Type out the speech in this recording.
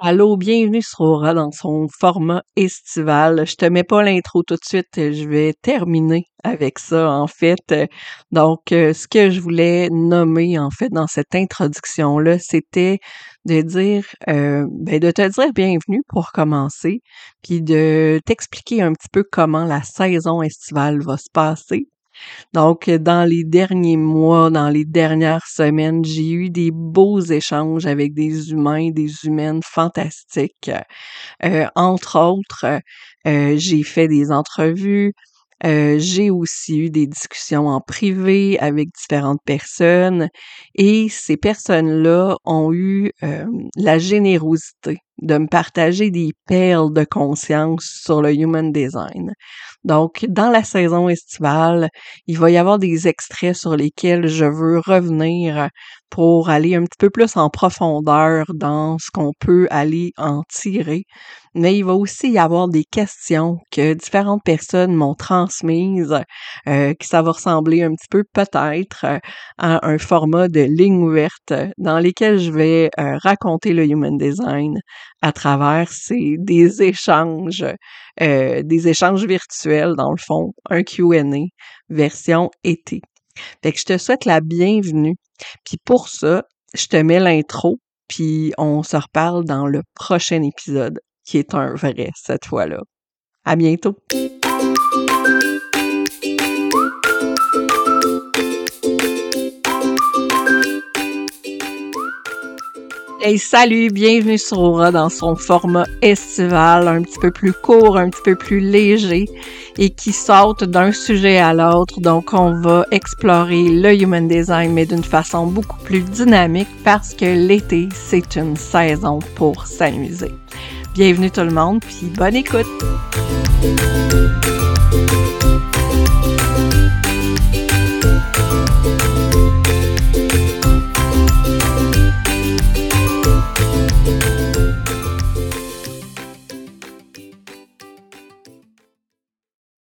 Allô, bienvenue sur Aura dans son format estival. Je te mets pas l'intro tout de suite, je vais terminer avec ça en fait. Donc, euh, ce que je voulais nommer en fait dans cette introduction-là, c'était de dire, euh, ben, de te dire bienvenue pour commencer, puis de t'expliquer un petit peu comment la saison estivale va se passer. Donc, dans les derniers mois, dans les dernières semaines, j'ai eu des beaux échanges avec des humains, des humaines fantastiques. Euh, entre autres, euh, j'ai fait des entrevues. Euh, j'ai aussi eu des discussions en privé avec différentes personnes et ces personnes-là ont eu la générosité de me partager des perles de conscience sur le human design. Donc, dans la saison estivale, il va y avoir des extraits sur lesquels je veux revenir pour aller un petit peu plus en profondeur dans ce qu'on peut aller en tirer. Mais il va aussi y avoir des questions que différentes personnes m'ont transmises, euh, que ça va ressembler un petit peu peut-être à un format de ligne ouverte dans lesquelles je vais euh, raconter le human design à travers ces des échanges, euh, des échanges virtuels dans le fond, un Q&A version été. Fait que je te souhaite la bienvenue. Puis pour ça, je te mets l'intro, puis on se reparle dans le prochain épisode, qui est un vrai cette fois-là. À bientôt! Hey, salut, bienvenue sur Aura dans son format estival, un petit peu plus court, un petit peu plus léger et qui saute d'un sujet à l'autre. Donc, on va explorer le human design, mais d'une façon beaucoup plus dynamique parce que l'été, c'est une saison pour s'amuser. Bienvenue tout le monde, puis bonne écoute!